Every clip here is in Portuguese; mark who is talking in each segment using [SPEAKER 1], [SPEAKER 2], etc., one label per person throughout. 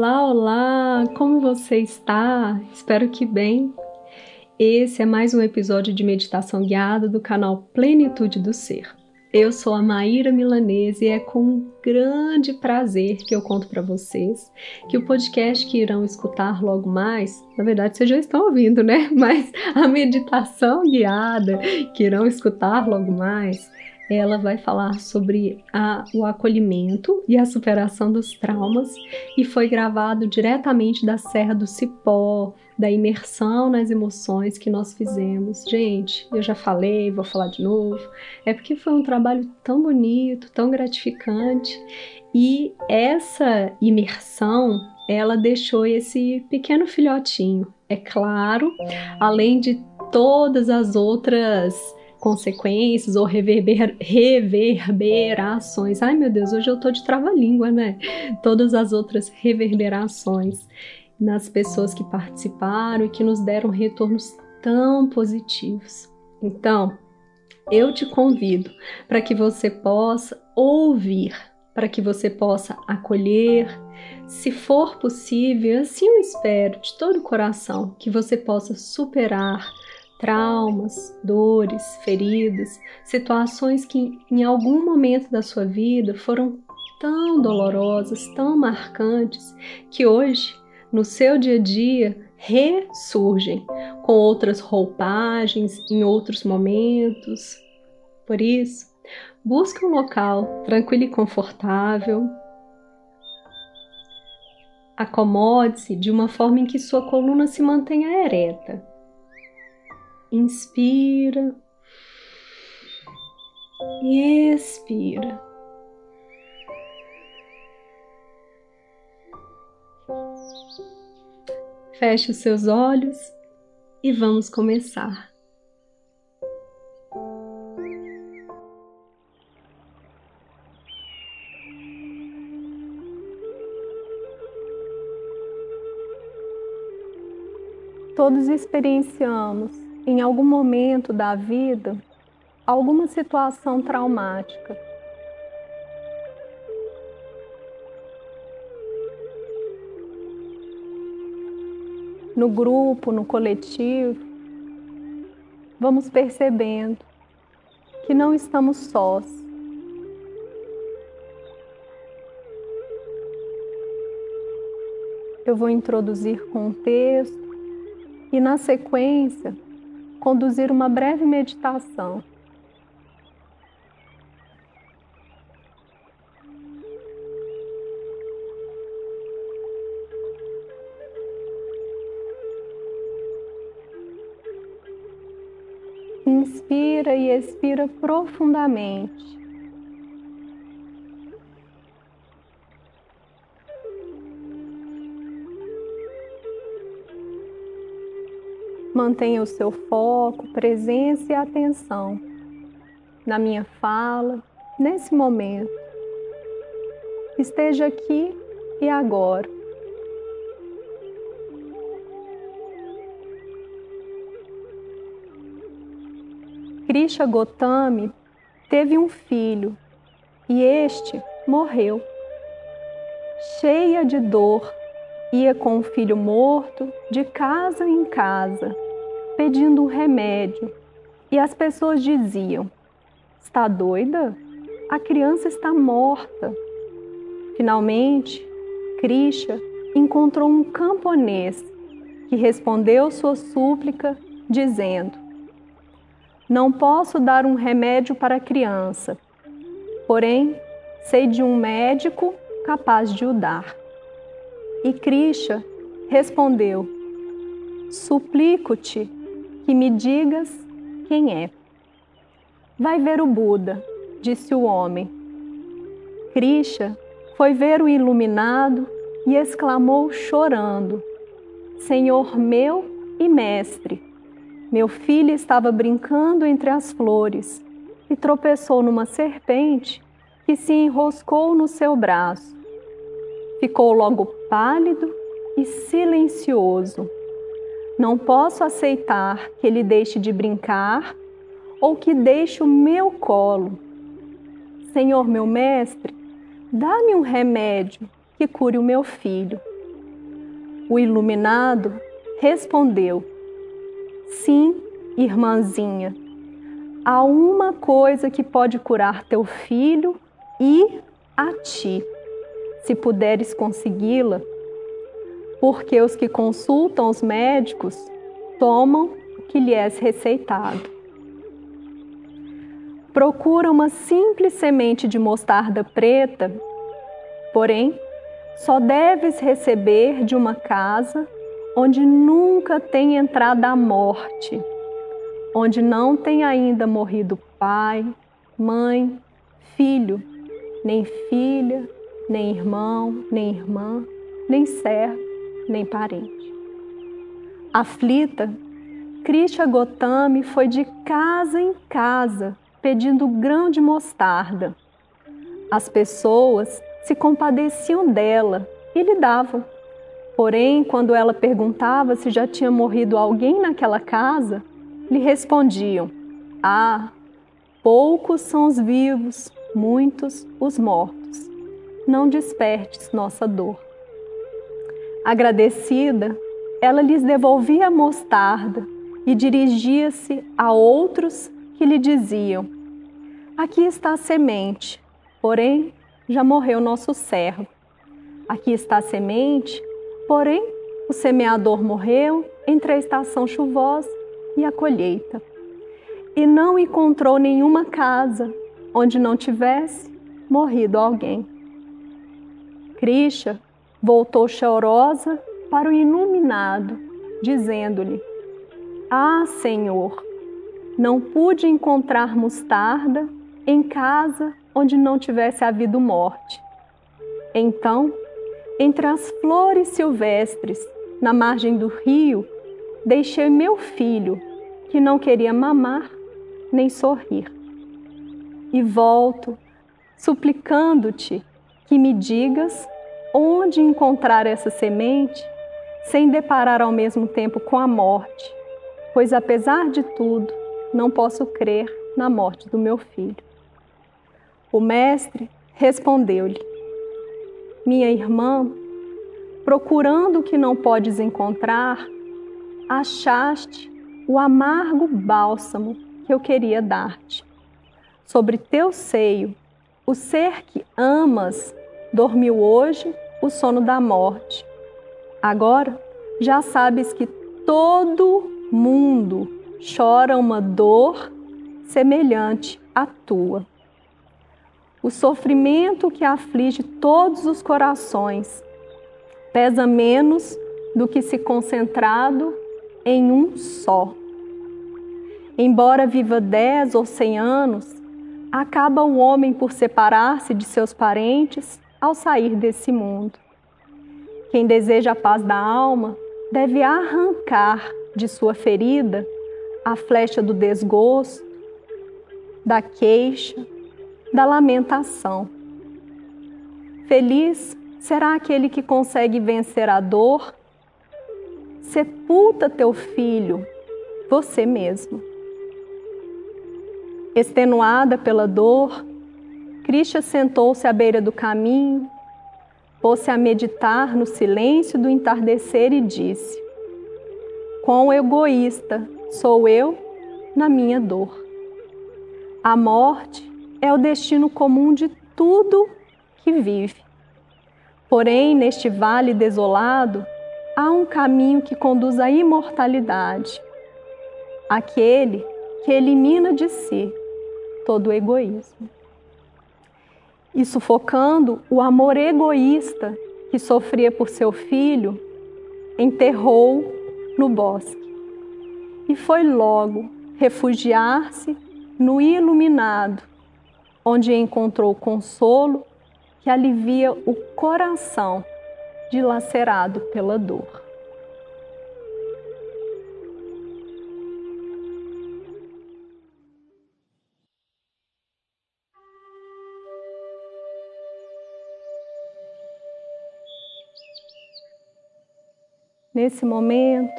[SPEAKER 1] Olá, olá! Como você está? Espero que bem. Esse é mais um episódio de meditação guiada do canal Plenitude do Ser. Eu sou a Maíra Milanese e é com grande prazer que eu conto para vocês que o podcast que irão escutar logo mais, na verdade vocês já estão ouvindo, né? Mas a meditação guiada que irão escutar logo mais ela vai falar sobre a, o acolhimento e a superação dos traumas e foi gravado diretamente da Serra do Cipó, da imersão nas emoções que nós fizemos. Gente, eu já falei, vou falar de novo, é porque foi um trabalho tão bonito, tão gratificante e essa imersão ela deixou esse pequeno filhotinho. É claro, além de todas as outras consequências ou reverber, reverberações. Ai meu Deus, hoje eu tô de trava-língua, né? Todas as outras reverberações nas pessoas que participaram e que nos deram retornos tão positivos. Então, eu te convido para que você possa ouvir, para que você possa acolher, se for possível, assim eu espero de todo o coração que você possa superar traumas, dores, feridas, situações que em algum momento da sua vida foram tão dolorosas, tão marcantes, que hoje, no seu dia a dia, ressurgem com outras roupagens, em outros momentos. Por isso, busque um local tranquilo e confortável. Acomode-se de uma forma em que sua coluna se mantenha ereta Inspira e expira. Feche os seus olhos e vamos começar. Todos experienciamos em algum momento da vida alguma situação traumática. No grupo, no coletivo, vamos percebendo que não estamos sós. Eu vou introduzir contexto e, na sequência, conduzir uma breve meditação. Inspira e expira profundamente. Mantenha o seu foco, presença e atenção na minha fala, nesse momento. Esteja aqui e agora. Krisha Gotami teve um filho e este morreu. Cheia de dor, ia com o filho morto de casa em casa, pedindo um remédio. E as pessoas diziam: Está doida? A criança está morta. Finalmente, Krisha encontrou um camponês que respondeu sua súplica, dizendo: Não posso dar um remédio para a criança, porém sei de um médico capaz de o dar. E Krisha respondeu: Suplico-te que me digas quem é. Vai ver o Buda, disse o homem. Krisha foi ver o iluminado e exclamou chorando: Senhor meu e mestre, meu filho estava brincando entre as flores e tropeçou numa serpente que se enroscou no seu braço. Ficou logo pálido e silencioso. Não posso aceitar que ele deixe de brincar ou que deixe o meu colo. Senhor meu mestre, dá-me um remédio que cure o meu filho. O iluminado respondeu: Sim, irmãzinha, há uma coisa que pode curar teu filho e a ti, se puderes consegui-la, porque os que consultam os médicos tomam o que lhe é receitado. Procura uma simples semente de mostarda preta, porém, só deves receber de uma casa onde nunca tem entrado a morte, onde não tem ainda morrido pai, mãe, filho, nem filha, nem irmão, nem irmã, nem servo, nem parente. Aflita, Krishna Gotami foi de casa em casa pedindo grão de mostarda. As pessoas se compadeciam dela e lhe davam. Porém, quando ela perguntava se já tinha morrido alguém naquela casa, lhe respondiam: Ah, poucos são os vivos, muitos os mortos. Não despertes nossa dor. Agradecida, ela lhes devolvia a mostarda e dirigia-se a outros que lhe diziam: Aqui está a semente, porém já morreu nosso servo. Aqui está a semente, porém o semeador morreu entre a estação chuvosa e a colheita. E não encontrou nenhuma casa onde não tivesse morrido alguém. Krisha voltou chorosa para o iluminado, dizendo-lhe: Ah, Senhor, não pude encontrar mostarda em casa onde não tivesse havido morte. Então, entre as flores silvestres, na margem do rio, deixei meu filho, que não queria mamar nem sorrir. E volto, suplicando-te que me digas onde encontrar essa semente, sem deparar ao mesmo tempo com a morte, pois apesar de tudo, não posso crer na morte do meu filho. O mestre respondeu-lhe: Minha irmã, procurando o que não podes encontrar, achaste o amargo bálsamo que eu queria dar-te. Sobre teu seio, o ser que amas dormiu hoje o sono da morte. Agora já sabes que todo mundo chora uma dor semelhante à tua. O sofrimento que aflige todos os corações pesa menos do que se concentrado em um só. Embora viva dez ou cem anos, acaba o homem por separar-se de seus parentes ao sair desse mundo. Quem deseja a paz da alma deve arrancar de sua ferida a flecha do desgosto, da queixa, da lamentação. Feliz será aquele que consegue vencer a dor. Sepulta teu filho, você mesmo. Extenuada pela dor, Krishna sentou-se à beira do caminho, pôs-se a meditar no silêncio do entardecer e disse: Quão egoísta sou eu na minha dor. A morte é o destino comum de tudo que vive. Porém, neste vale desolado, há um caminho que conduz à imortalidade, aquele que elimina de si todo o egoísmo e sufocando o amor egoísta que sofria por seu filho, enterrou no bosque. E foi logo refugiar-se no iluminado, onde encontrou consolo que alivia o coração dilacerado pela dor. nesse momento.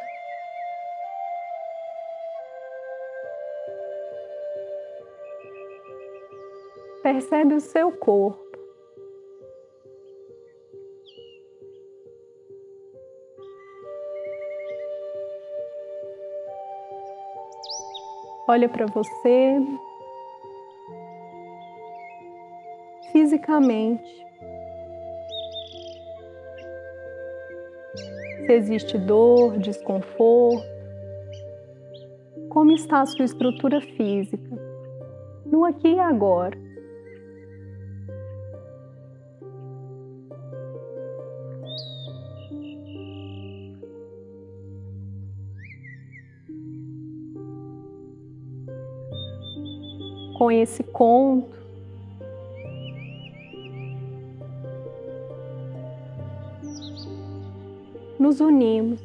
[SPEAKER 1] Percebe o seu corpo. Olha para você fisicamente. Existe dor, desconforto, como está a sua estrutura física, no aqui e agora. Com esse conto, nos unimos.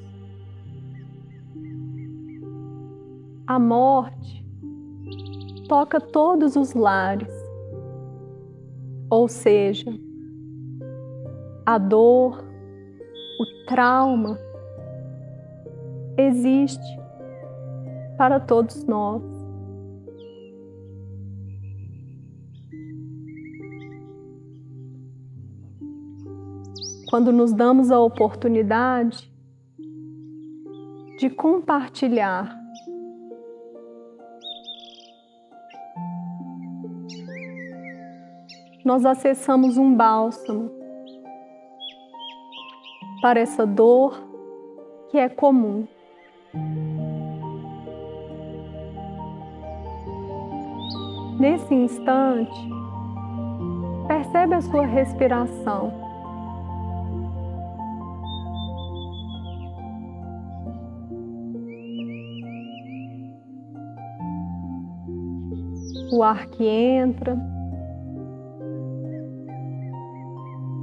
[SPEAKER 1] A morte toca todos os lares, ou seja, a dor, o trauma existe para todos nós. Quando nos damos a oportunidade de compartilhar nós acessamos um bálsamo para essa dor que é comum. Nesse instante, percebe a sua respiração. O ar que entra,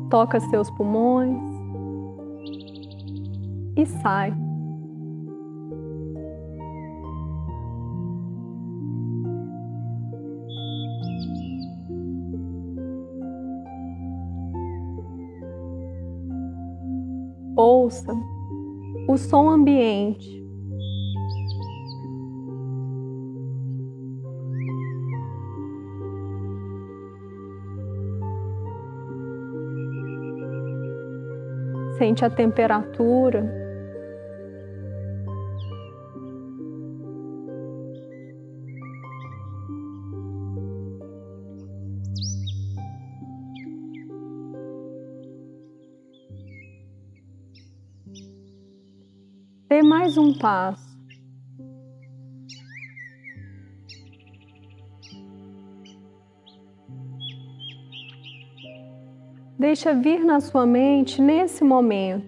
[SPEAKER 1] toca seus pulmões e sai. Ouça o som ambiente a temperatura. Dê mais um passo. Deixa vir na sua mente nesse momento.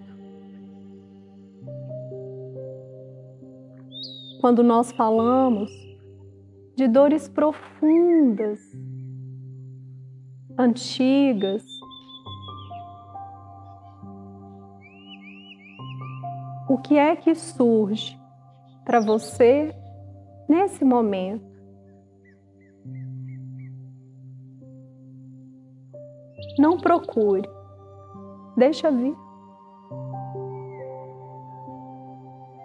[SPEAKER 1] Quando nós falamos de dores profundas, antigas, o que é que surge para você nesse momento? Não procure, deixa vir.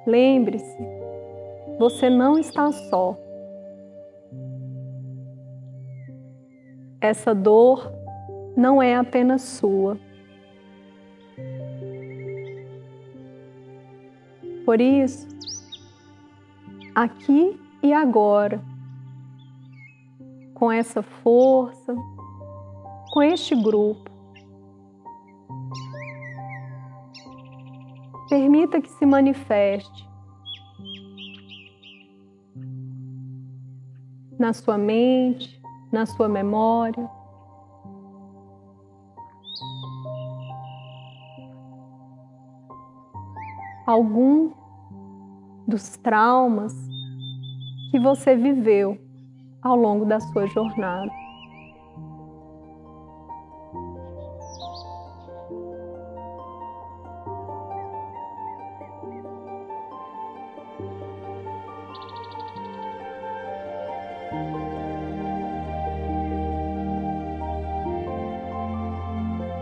[SPEAKER 1] Lembre-se, você não está só. Essa dor não é apenas sua. Por isso, aqui e agora, com essa força, com este grupo. Permita que se manifeste na sua mente, na sua memória. Algum dos traumas que você viveu ao longo da sua jornada.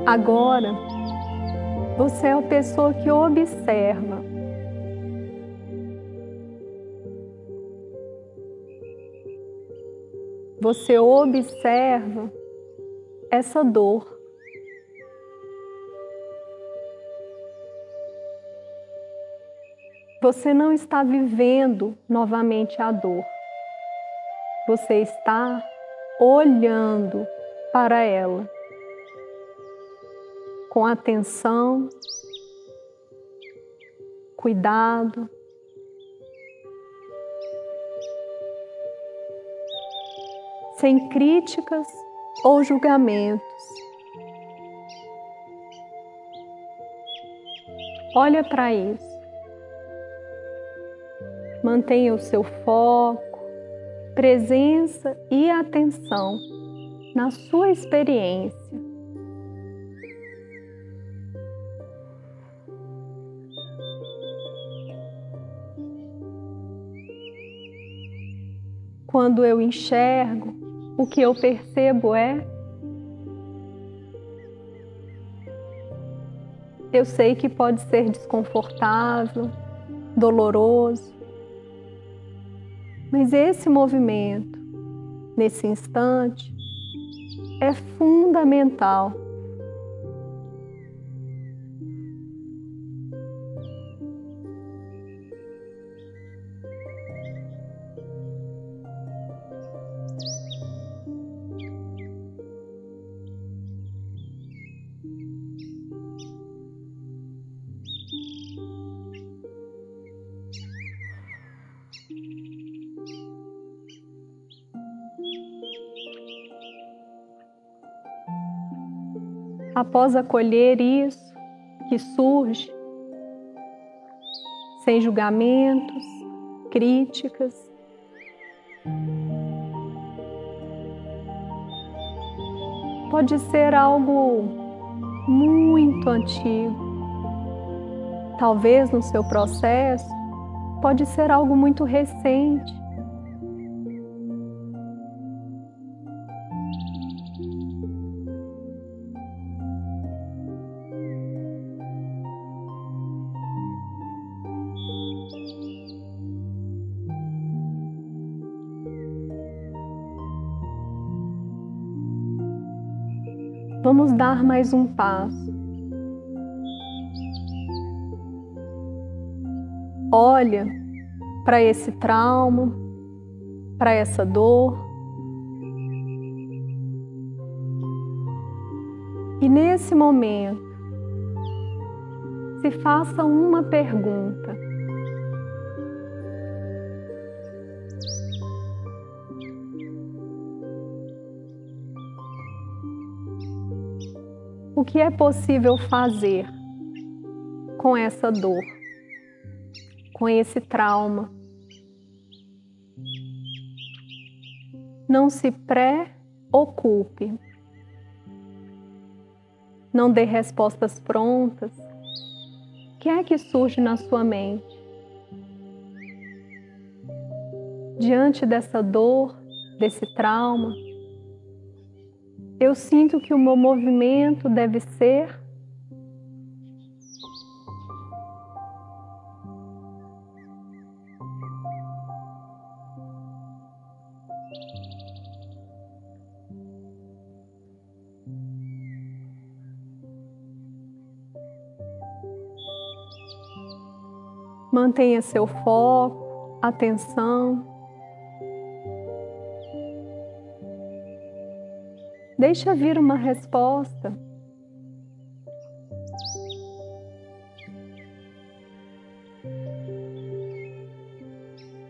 [SPEAKER 1] Agora, você é a pessoa que observa. Você observa essa dor. Você não está vivendo novamente a dor. você está olhando para ela com atenção, cuidado. Sem críticas ou julgamentos. Olha para isso. Mantenha o seu foco presença e atenção na sua experiência. Quando eu enxergo, o que eu percebo é Eu sei que pode ser desconfortável, doloroso, mas esse movimento, nesse instante, é fundamental após acolher isso que surge, sem julgamentos, críticas, pode ser algo muito antigo. Talvez no seu processo, pode ser algo muito recente. Dar mais um passo. Olha para esse trauma, para essa dor. E nesse momento, se faça uma pergunta. O que é possível fazer com essa dor, com esse trauma. Não se preocupe. Não dê respostas prontas. O que é que surge na sua mente? Diante dessa dor, desse trauma, eu sinto que o meu movimento deve ser Mantenha seu foco, atenção Deixa vir uma resposta.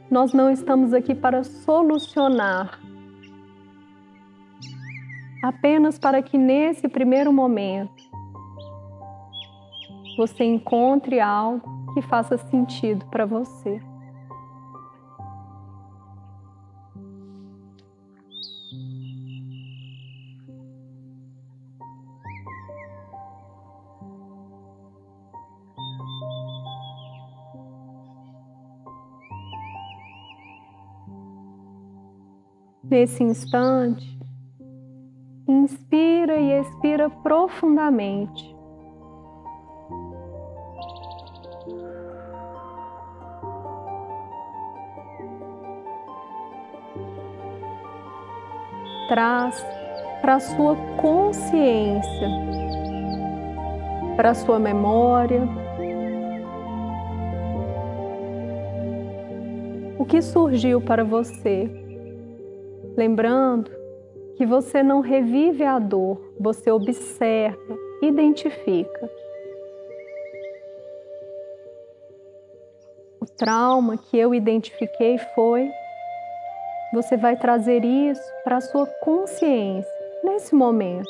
[SPEAKER 1] Nós não estamos aqui para solucionar, apenas para que nesse primeiro momento você encontre algo que faça sentido para você. Nesse instante, inspira e expira profundamente. Traz para sua consciência, para sua memória, o que surgiu para você Lembrando que você não revive a dor, você observa, identifica. O trauma que eu identifiquei foi. Você vai trazer isso para a sua consciência nesse momento.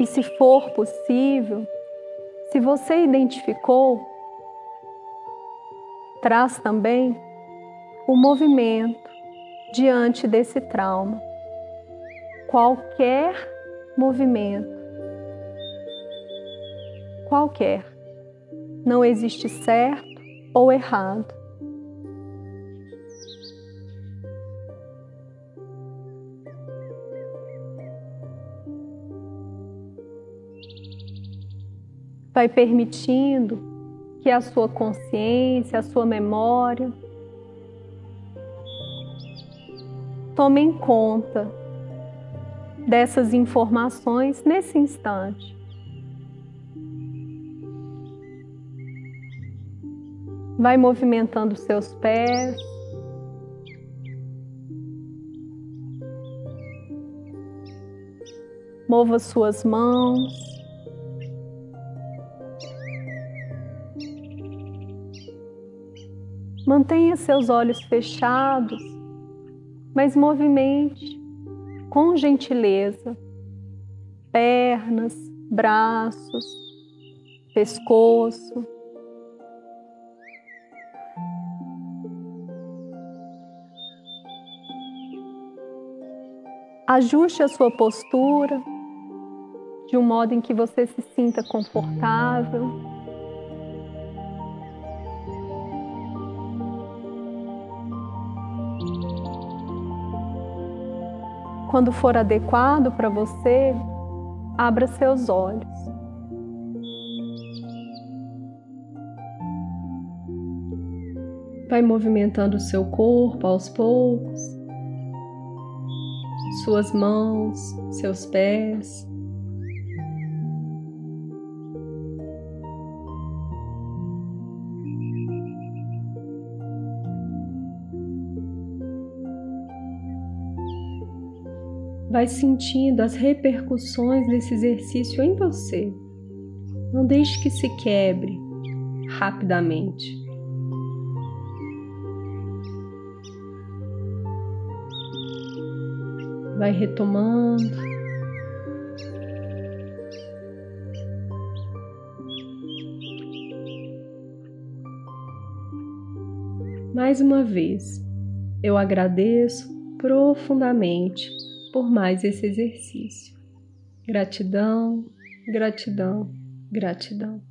[SPEAKER 1] E se for possível, se você identificou, traz também o movimento diante desse trauma. Qualquer movimento, qualquer, não existe certo ou errado. Vai permitindo que a sua consciência, a sua memória tomem conta dessas informações nesse instante. Vai movimentando seus pés. Mova suas mãos. Mantenha seus olhos fechados, mas movimente com gentileza pernas, braços, pescoço. Ajuste a sua postura de um modo em que você se sinta confortável. Quando for adequado para você, abra seus olhos. Vai movimentando o seu corpo aos poucos, suas mãos, seus pés. Vai sentindo as repercussões desse exercício em você. Não deixe que se quebre rapidamente. Vai retomando. Mais uma vez, eu agradeço profundamente por mais esse exercício. Gratidão, gratidão, gratidão.